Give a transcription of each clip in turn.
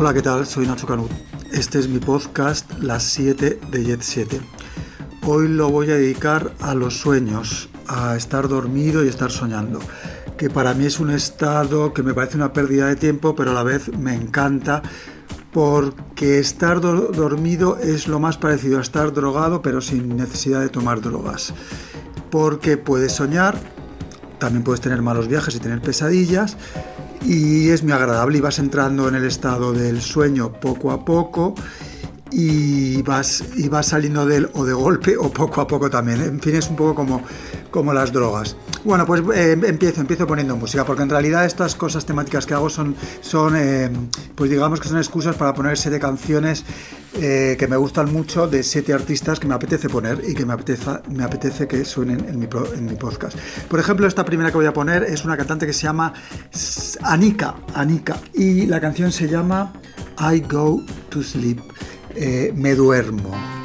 Hola, ¿qué tal? Soy Nacho Canut. Este es mi podcast Las 7 de Jet 7. Hoy lo voy a dedicar a los sueños, a estar dormido y estar soñando, que para mí es un estado que me parece una pérdida de tiempo, pero a la vez me encanta porque estar dormido es lo más parecido a estar drogado, pero sin necesidad de tomar drogas. Porque puedes soñar, también puedes tener malos viajes y tener pesadillas, y es muy agradable y vas entrando en el estado del sueño poco a poco y vas, y vas saliendo de él o de golpe o poco a poco también. En fin, es un poco como, como las drogas. Bueno, pues eh, empiezo, empiezo poniendo música, porque en realidad estas cosas temáticas que hago son, son eh, pues digamos que son excusas para poner siete canciones eh, que me gustan mucho de siete artistas que me apetece poner y que me apetece, me apetece que suenen en mi, en mi podcast. Por ejemplo, esta primera que voy a poner es una cantante que se llama Anika, Anika, y la canción se llama I Go to Sleep. Eh, me duermo.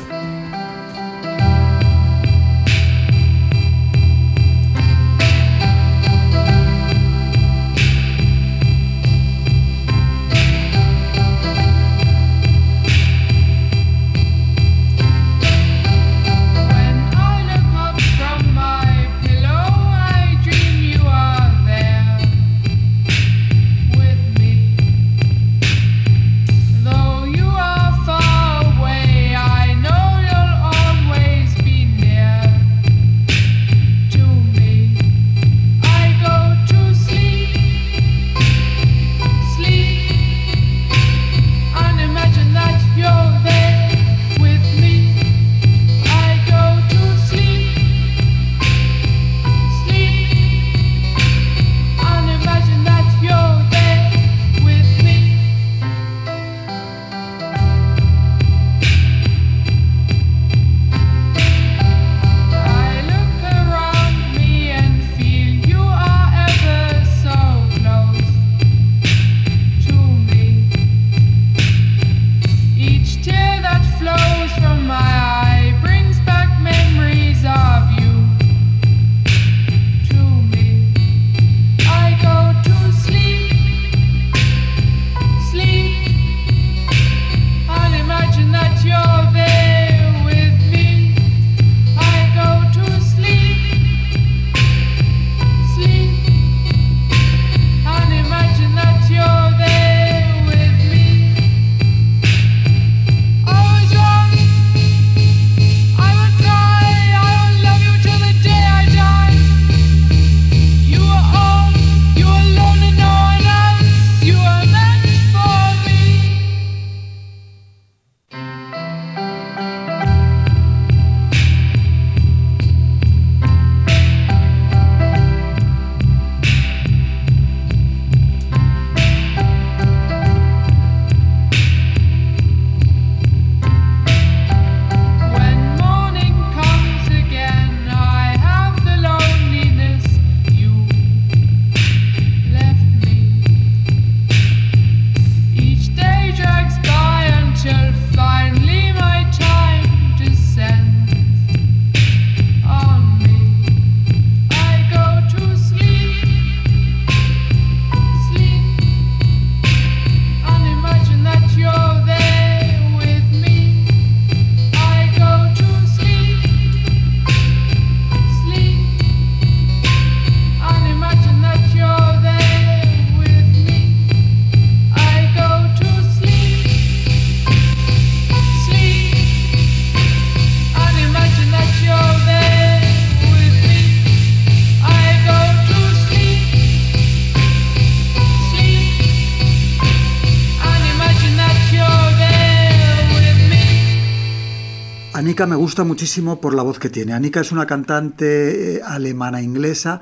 Anika me gusta muchísimo por la voz que tiene. Anika es una cantante eh, alemana inglesa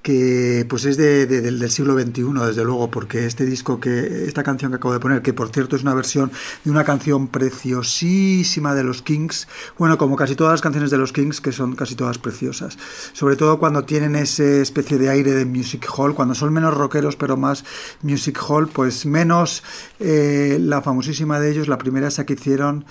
que pues es de, del siglo XXI, desde luego, porque este disco que, esta canción que acabo de poner, que por cierto es una versión de una canción preciosísima de los Kings, bueno, como casi todas las canciones de los Kings, que son casi todas preciosas, sobre todo cuando tienen ese especie de aire de music hall, cuando son menos rockeros pero más music hall, pues menos eh, la famosísima de ellos, la primera esa que hicieron,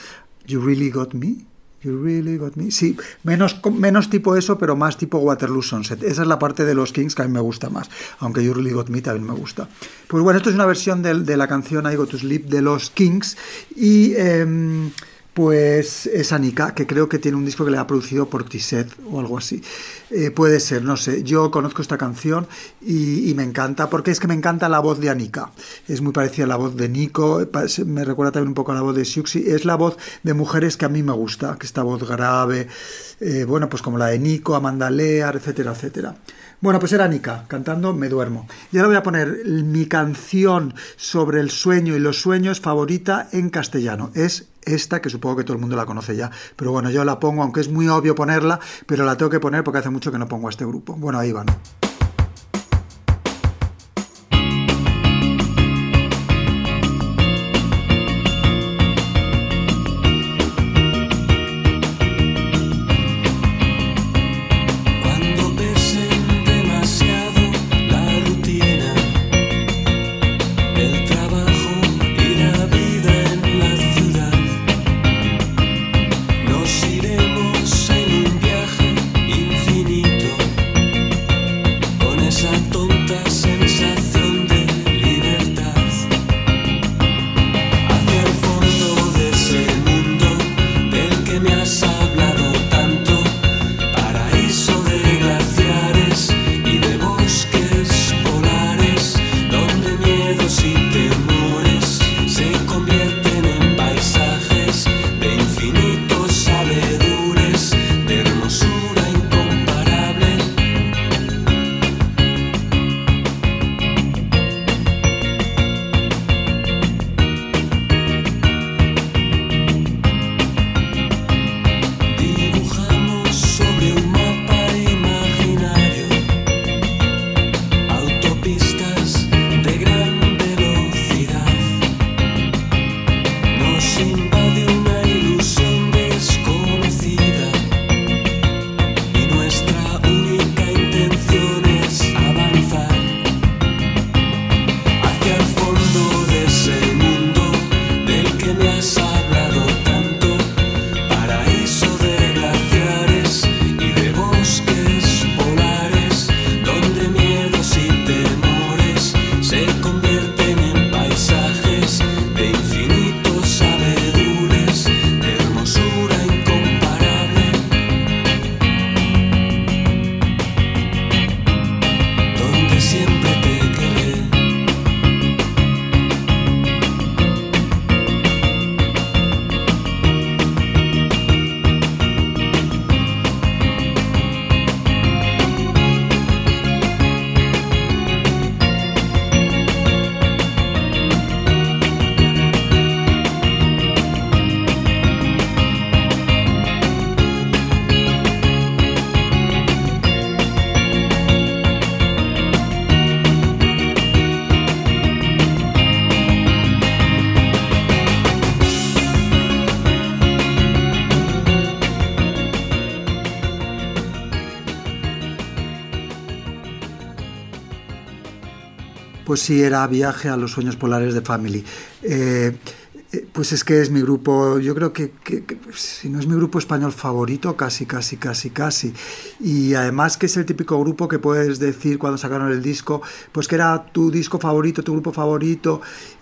You Really Got Me, You really got me. Sí, menos, menos tipo eso, pero más tipo Waterloo Sunset. Esa es la parte de los Kings que a mí me gusta más, aunque You really got me también me gusta. Pues bueno, esto es una versión de, de la canción I Go to Sleep de los Kings y... Eh, pues es Anika, que creo que tiene un disco que le ha producido por Tiset o algo así. Eh, puede ser, no sé. Yo conozco esta canción y, me encanta, porque es que me encanta la voz de Anika. Es muy parecida a la voz de Nico, me recuerda también un poco a la voz de Siuxi. Es la voz de mujeres que a mí me gusta, que esta voz grave, eh, bueno, pues como la de Nico, Amanda Lear, etcétera, etcétera. Bueno, pues era Nika cantando Me duermo. Y ahora voy a poner mi canción sobre el sueño y los sueños favorita en castellano. Es esta, que supongo que todo el mundo la conoce ya. Pero bueno, yo la pongo, aunque es muy obvio ponerla, pero la tengo que poner porque hace mucho que no pongo a este grupo. Bueno, ahí van. Pues sí era Viaje a los Sueños Polares de Family. Eh, eh, pues es que es mi grupo, yo creo que, si no es mi grupo español favorito, casi, casi, casi, casi. Y además que es el típico grupo que puedes decir cuando sacaron el disco, pues que era tu disco favorito, tu grupo favorito,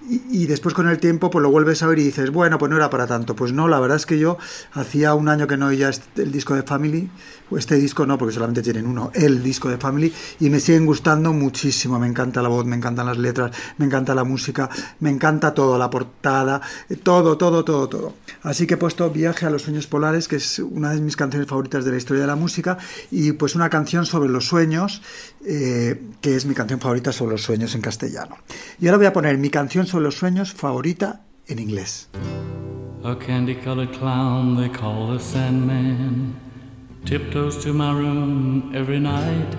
y, después con el tiempo pues lo vuelves a ver y dices, bueno, pues no era para tanto. Pues no, la verdad es que yo hacía un año que no oía el disco de Family, o este disco no, porque solamente tienen uno, el disco de Family, y me siguen gustando muchísimo. Me encanta la voz, me encantan las letras, me encanta la música, me encanta todo, la portada, todo, todo, todo, todo. Así que he puesto Viaje a los Sueños Polares, que es una de mis canciones favoritas de la historia de la música, y pues una canción sobre los sueños, eh, que es mi canción favorita sobre los sueños en castellano. Y ahora voy a poner mi canción sobre los sueños favorita en inglés. A candy colored clown they call the Sandman tiptoes to my room every night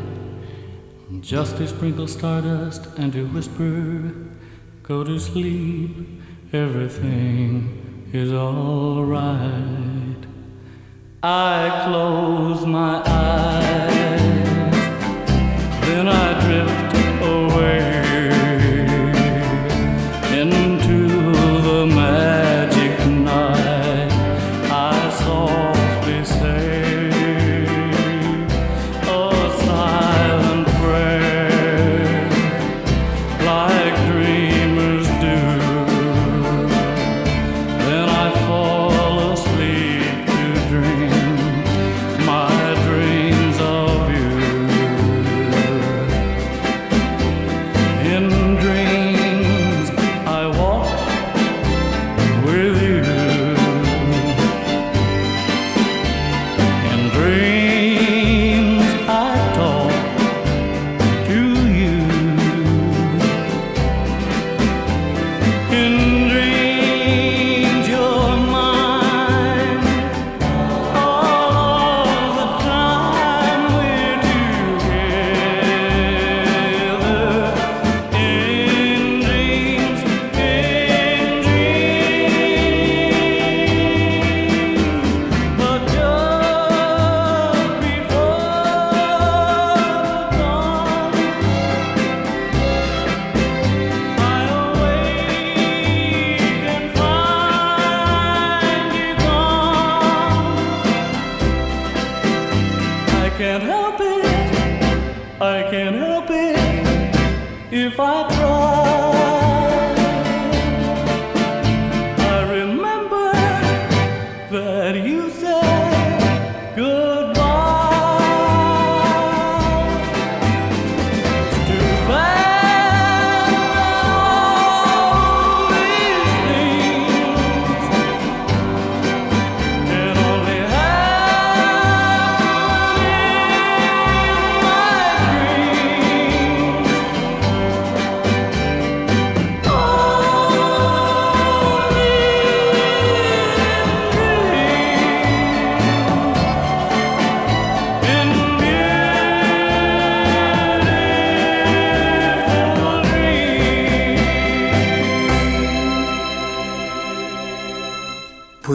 just to sprinkle stardust and to whisper, Go to sleep, everything is alright. I close my eyes, then I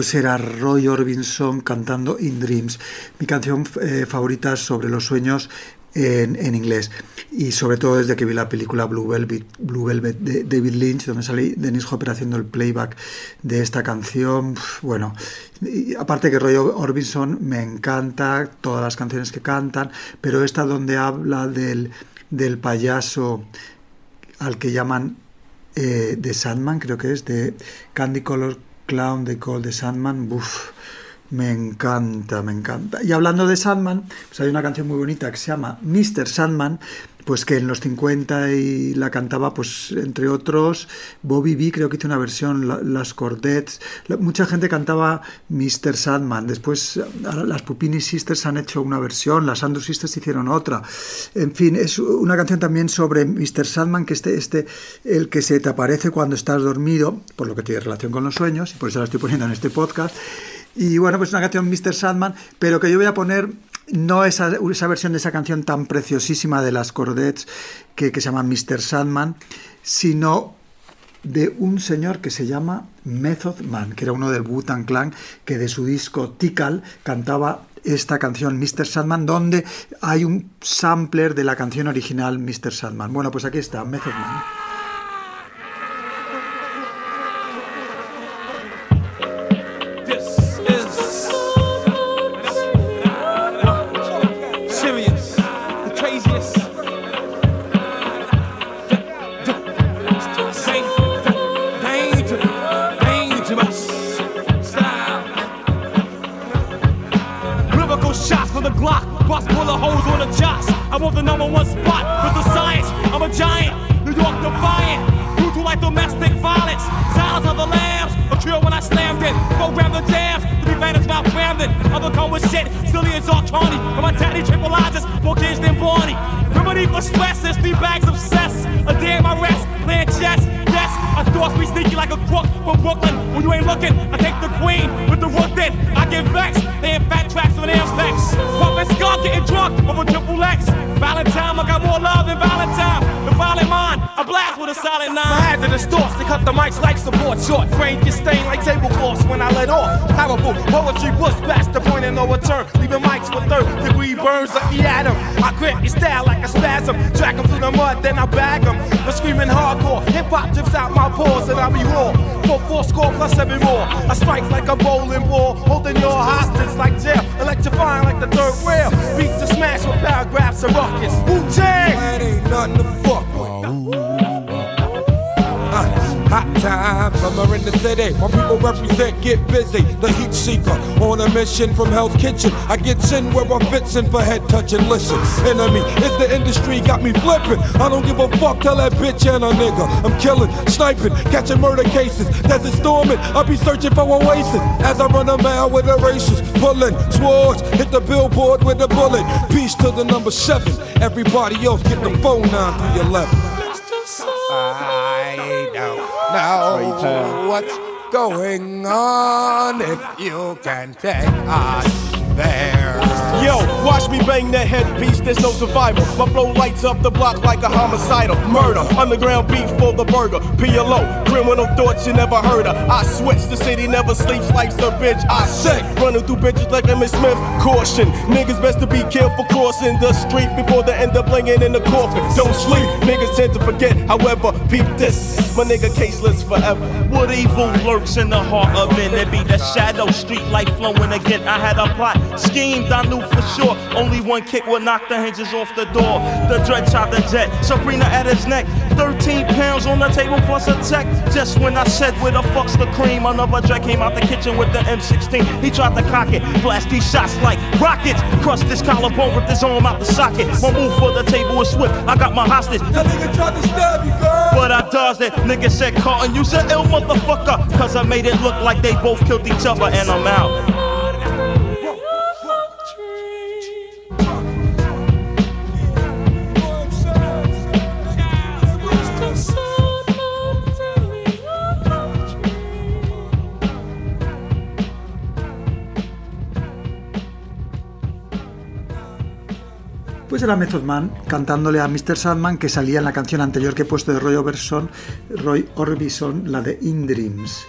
pues era Roy Orbison cantando In Dreams, mi canción eh, favorita sobre los sueños en, inglés. Y sobre todo desde que vi la película Blue Velvet, Blue Velvet de David Lynch, donde salí Dennis Hopper haciendo el playback de esta canción. Bueno, aparte que Roy Orbison me encanta, todas las canciones que cantan, pero esta donde habla del, del payaso al que llaman eh, de Sandman, creo que es, de Candy Color Clown de Call de Sandman, uff, me encanta, me encanta. Y hablando de Sandman, pues hay una canción muy bonita que se llama Mr. Sandman, pues que en los 50 y la cantaba, pues entre otros, Bobby B, creo que hizo una versión, las Cordettes, mucha gente cantaba Mr. Sandman, después las Pupini Sisters han hecho una versión, las Andrew Sisters hicieron otra, en fin, es una canción también sobre Mr. Sandman, que este, este, el que se te aparece cuando estás dormido, por lo que tiene relación con los sueños, y por eso la estoy poniendo en este podcast, y bueno, pues una canción Mr. Sandman, pero que yo voy a poner no esa, esa versión de esa canción tan preciosísima de las Cordettes que, que se llama Mr. Sandman, sino de un señor que se llama Method Man, que era uno del Wu-Tang Clan, que de su disco Tikal cantaba esta canción Mr. Sandman, donde hay un sampler de la canción original Mr. Sandman. Bueno, pues aquí está, Method Man. shit, silly as Zarkani. And my daddy triple just more kids than Barney. Remedy for stress, it's three bags of cess. A day in my rest, playing chess. Yes, I thought we sneaky like a crook from Brooklyn. When you ain't looking, I take the queen with the rook then. I get vexed, they in fat tracks with an flex. Puffin' skunk, getting drunk over triple X. Valentine, I got more love than Valentine with a solid nine. My the stores to cut the mics like support short. Frame get stained like tablecloths when I let off. Powerful poetry push past the point of no return. Leaving mics with third degree burns like the atom. I grip your style like a spasm. Track them through the mud, then I bag him. The screaming hardcore. Hip hop drips out my pores and I be raw. For four score plus seven more. I strike like a bowling ball. Holding your hostage like jail. Electrifying like the third rail. Beats to smash with paragraphs and ruckus. Wu Tang! ain't nothing to fuck with busy. The heat seeker on a mission from Hell's Kitchen. I get in where I'm fixin' for head touching. Listen, enemy it's the industry got me flipping. I don't give a fuck, tell that bitch and a nigga. I'm killing, sniping, catching murder cases. Desert storming, I'll be searching for oasis as I run a mile with the racers. Pulling swords, hit the billboard with a bullet. Peace to the number seven. Everybody else get the phone 9 through 11. I what's going on if you can take us there. Yo, watch me bang that headpiece, there's no survival. My flow lights up the block like a homicidal. Murder, underground beef for the burger. PLO, criminal thoughts you never heard of. I switch, the city never sleeps, life's a bitch. I sick, running through bitches like Emmett Smith. Caution, niggas best to be careful crossing the street before they end up laying in the coffin. Don't sleep, niggas tend to forget. However, peep this, my nigga caseless forever. What evil lurks in the heart of men? It be the shadow street light flowing again. I had a plot, schemed, I knew for sure. Only one kick will knock the hinges off the door. The dread shot the jet, Sabrina at his neck. 13 pounds on the table plus a tech. Just when I said where the fuck's the cream, another dread came out the kitchen with the M16. He tried to cock it, blast these shots like rockets. Crushed his collarbone, with his arm out the socket. My move for the table was swift. I got my hostage. That nigga tried to stab you, girl. But I dodged it. Nigga said, Carlton, you said ill motherfucker. Cause I made it look like they both killed each other and I'm out. Pues era Method Man cantándole a Mr. Sandman que salía en la canción anterior que he puesto de Roy Orbison, Roy Orbison la de In Dreams.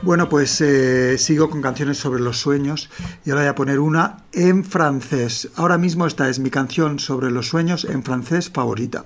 Bueno, pues eh, sigo con canciones sobre los sueños y ahora voy a poner una en francés. Ahora mismo esta es mi canción sobre los sueños en francés favorita.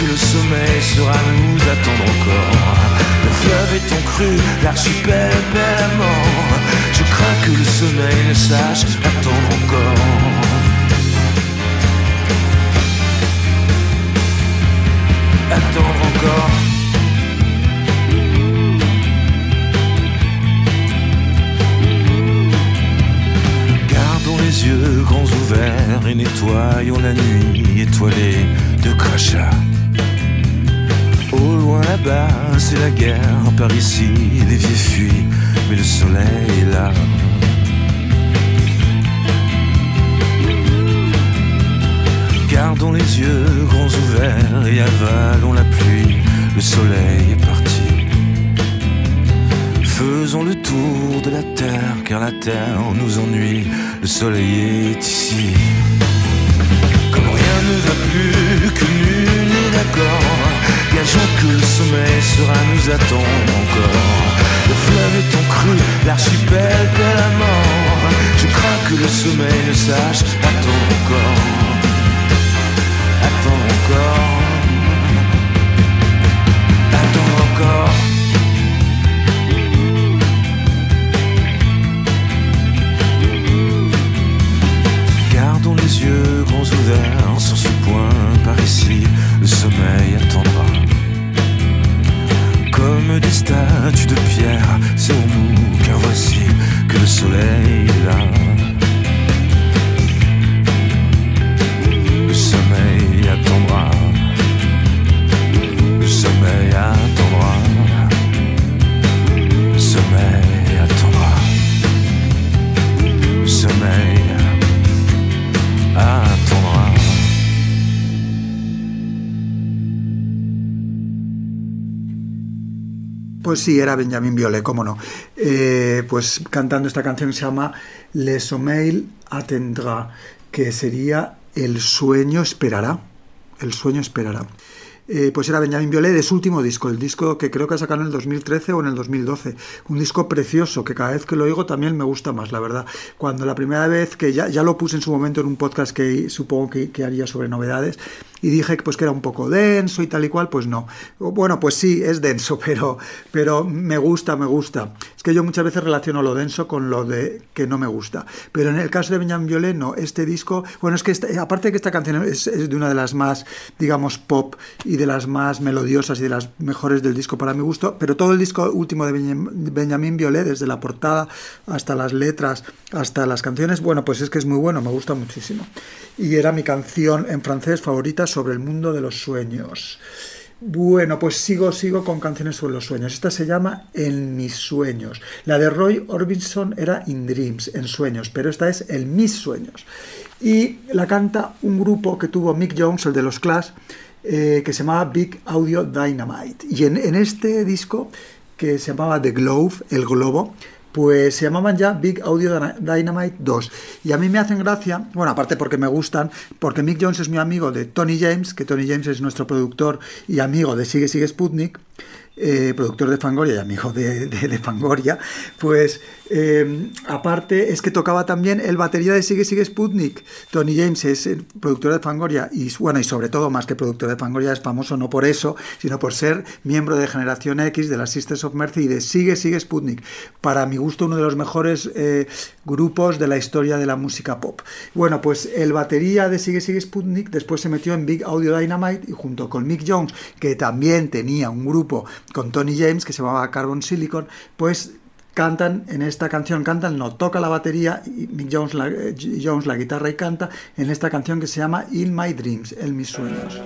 Que le sommeil sera nous attendre encore. Le fleuve en crue, l'archipel bel à mort. Je crains que le sommeil ne sache attendre encore. Attendre encore. Gardons les yeux grands ouverts et nettoyons la nuit étoilée de crachats. Loin là-bas, c'est la guerre. Par ici, les vieux fuient, mais le soleil est là. Gardons les yeux grands ouverts et avalons la pluie. Le soleil est parti. Faisons le tour de la terre, car la terre nous ennuie. Le soleil est ici. Comme rien ne va plus, que nul n'est d'accord. Gageons que le sommeil sera nous attendre encore. Le fleuve est en crue, l'archipel de la mort. Je crains que le sommeil ne sache attendre encore. Attends encore. Attends encore. Gardons les yeux grands ouverts sur ce point par ici, le sommeil attendra. Comme des statues de pierre, serrons-nous, car voici que le soleil est là. Pues sí, era Benjamin Biolay, cómo no. Eh, pues cantando esta canción se llama Le Sommeil attendra, que sería El sueño esperará. El sueño esperará. Eh, pues era Benjamin Biolay de su último disco, el disco que creo que ha sacado en el 2013 o en el 2012. Un disco precioso que cada vez que lo oigo también me gusta más, la verdad. Cuando la primera vez que ya, ya lo puse en su momento en un podcast que supongo que haría sobre novedades, y dije pues que era un poco denso y tal y cual, pues no. Bueno, pues sí, es denso, pero, pero me gusta, me gusta. Es que yo muchas veces relaciono lo denso con lo de que no me gusta. Pero en el caso de Benjamin Biolay, no. Este disco, bueno, es que aparte de que esta canción es, de una de las más, digamos, pop y de las más melodiosas y de las mejores del disco para mi gusto, pero todo el disco último de Benjam- Benjamin Biolay, desde la portada hasta las letras, hasta las canciones, bueno, pues es que es muy bueno, me gusta muchísimo. Y era mi canción en francés favorita sobre el mundo de los sueños. Bueno, pues sigo, sigo con canciones sobre los sueños. Esta se llama En mis sueños. La de Roy Orbison era In Dreams, en sueños, pero esta es En mis sueños. Y la canta un grupo que tuvo Mick Jones, el de los Clash, eh, que se llamaba Big Audio Dynamite. Y en, en este disco, que se llamaba The Globe, el globo, pues se llamaban ya Big Audio Dynamite 2. Y a mí me hacen gracia, bueno, aparte porque me gustan, porque Mick Jones es mi amigo de Tony James, que Tony James es nuestro productor y amigo de Sigue Sigue Sputnik, eh, productor de Fangoria y amigo de, Fangoria, pues eh, aparte es que tocaba también el batería de Sigue Sigue Sputnik. Tony James es el productor de Fangoria y bueno, y sobre todo más que productor de Fangoria es famoso no por eso, sino por ser miembro de Generación X, de las Sisters of Mercy y de Sigue Sigue Sputnik. Para mi gusto uno de los mejores eh, grupos de la historia de la música pop. Bueno, pues el batería de Sigue Sigue Sputnik después se metió en Big Audio Dynamite y junto con Mick Jones, que también tenía un grupo con Tony James que se llamaba Carbon Silicon, pues cantan en esta canción, cantan, no toca la batería y Mick Jones la, eh, Jones la guitarra y canta en esta canción que se llama In My Dreams, en mis sueños.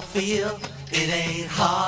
Feel it ain't hard.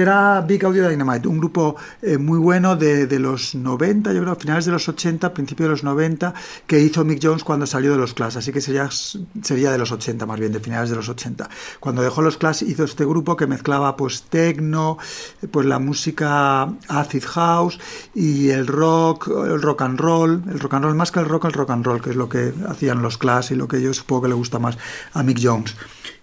Era Big Audio Dynamite, un grupo eh, muy bueno de, de los 90, yo creo, finales de los 80, principios de los 90, que hizo Mick Jones cuando salió de los Clash, así que sería, sería de los 80 más bien, de finales de los 80. Cuando dejó los Clash hizo este grupo que mezclaba pues techno, pues la música acid house y el rock, el rock and roll, el rock and roll más que el rock, el rock and roll, que es lo que hacían los Clash y lo que yo supongo que le gusta más a Mick Jones.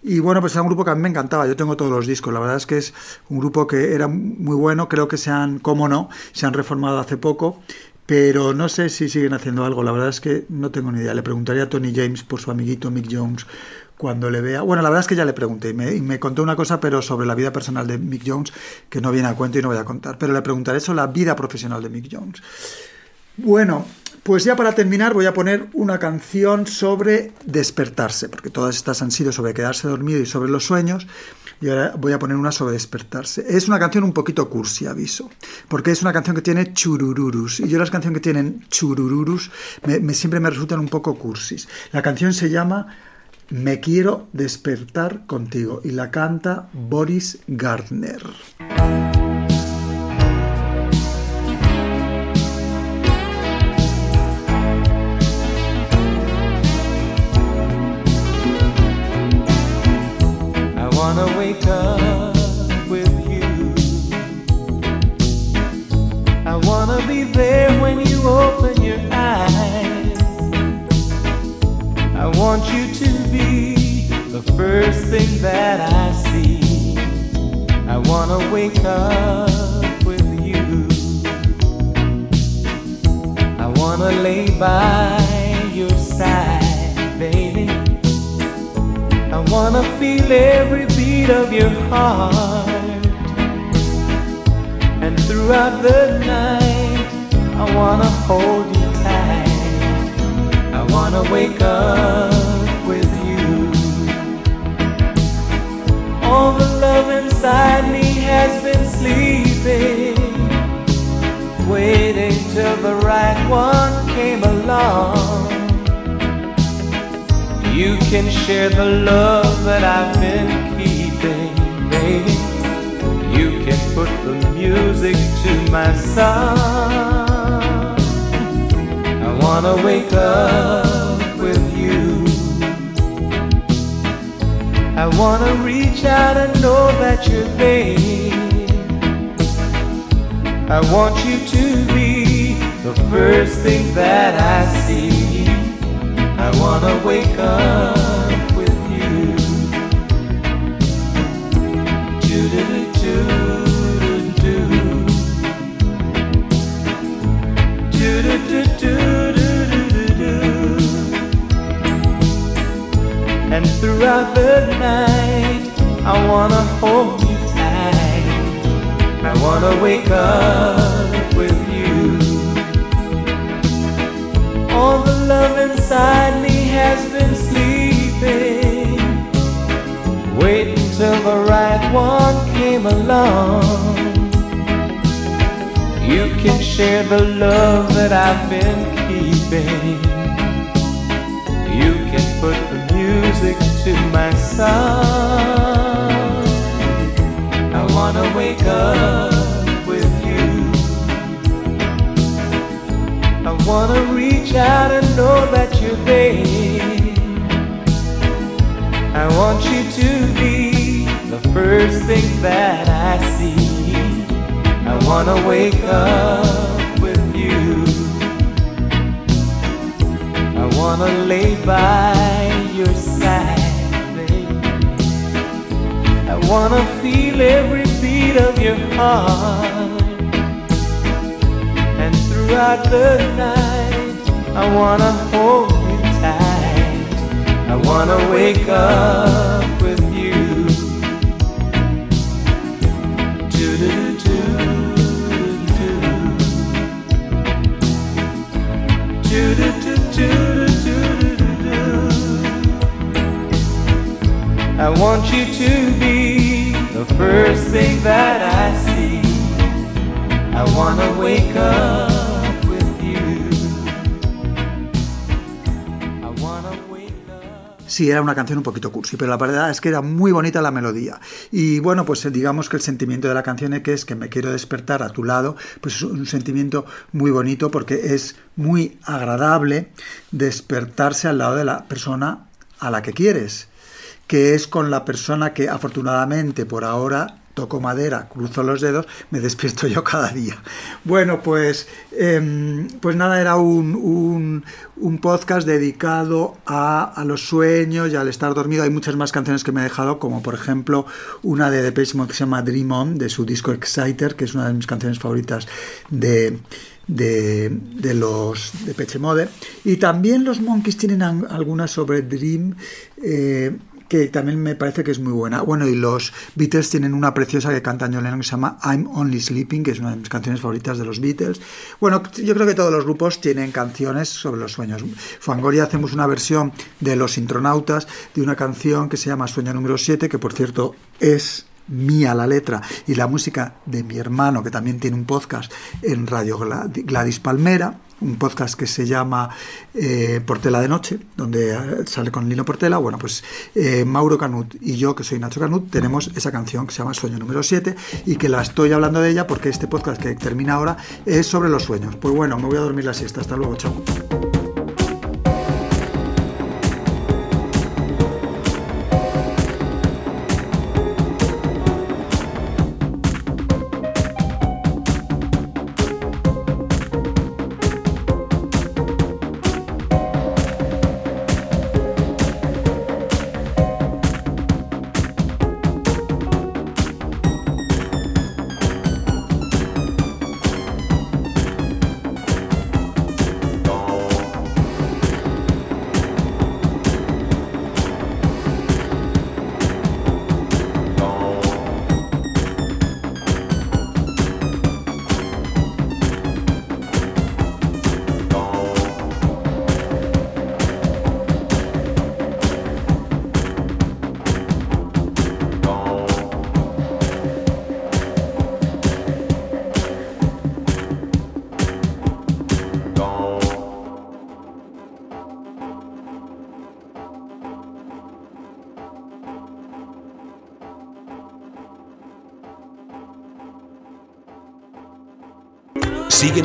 Y bueno, pues era un grupo que a mí me encantaba. Yo tengo todos los discos. La verdad es que es un grupo que era muy bueno. Creo que se han, cómo no, se han reformado hace poco. Pero no sé si siguen haciendo algo. La verdad es que no tengo ni idea. Le preguntaría a Tony James por su amiguito Mick Jones cuando le vea. Bueno, la verdad es que ya le pregunté y me, y me contó una cosa, pero sobre la vida personal de Mick Jones, que no viene a cuento y no voy a contar. Pero le preguntaré sobre la vida profesional de Mick Jones. Bueno, pues ya para terminar voy a poner una canción sobre despertarse, porque todas estas han sido sobre quedarse dormido y sobre los sueños, y ahora voy a poner una sobre despertarse. Es una canción un poquito cursi, aviso, porque es una canción que tiene churururus, y yo las canciones que tienen churururus me, me- siempre me resultan un poco cursis. La canción se llama Me quiero despertar contigo, y la canta Boris Gardner. Can share the love that I've been keeping, baby. You can put the music to my song. I wanna wake up with you. I wanna reach out and know that you're there. I want you to be the first thing that I see. I wanna wake up with you. Do-do-do-do-do-do. Do-do-do-do-do-do-do. And throughout the night, I wanna hold you tight. I wanna wake up with you. All the love inside me has been sleeping, waiting till the right one came along. You can share the love that I've been keeping. You can put the music to my song. I wanna wake up with you. I wanna reach out and know that you're there. I want you to be the first thing that I see. I wanna wake up with you. I wanna lay by your side, baby. I wanna feel every beat of your heart. And throughout the night, I wanna hold you tight. I wanna wake up with you. To do to to do do I want you to be the first thing that I see. I wanna wake up Sí, era una canción un poquito cursi, pero la verdad es que era muy bonita la melodía. Y bueno, pues eh, digamos que el sentimiento de la canción es que es que me quiero despertar a tu lado, pues es un sentimiento muy bonito porque es muy agradable despertarse al lado de la persona a la que quieres, que es con la persona que afortunadamente por ahora toco madera, cruzo los dedos, me despierto yo cada día. Bueno, pues, em, pues nada, era un, un- podcast dedicado a, a los sueños y al estar dormido. Hay muchas más canciones que me he dejado, como por ejemplo una de Depeche Mode que se llama Dream On, de su disco Exciter, que es una de mis canciones favoritas de, de, los de Peche Mode. Y también los Monkeys tienen algunas sobre Dream. eh, que también me parece que es muy buena. Bueno, y los Beatles tienen una preciosa que canta John Lennon que se llama I'm Only Sleeping, que es una de mis canciones favoritas de los Beatles. Bueno, yo creo que todos los grupos tienen canciones sobre los sueños. Fangoria hacemos una versión de Los Intronautas de una canción que se llama Sueño número 7, que por cierto es mía la letra y la música de mi hermano, que también tiene un podcast en Radio Gla- Gladys Palmera, un podcast que se llama eh, Portela de Noche, donde eh, sale con Lino Portela. Bueno, pues eh, Mauro Canut y yo, que soy Nacho Canut, tenemos esa canción que se llama Sueño número 7 y que la estoy hablando de ella porque este podcast que termina ahora es sobre los sueños. Pues bueno, me voy a dormir la siesta. Hasta luego, chao.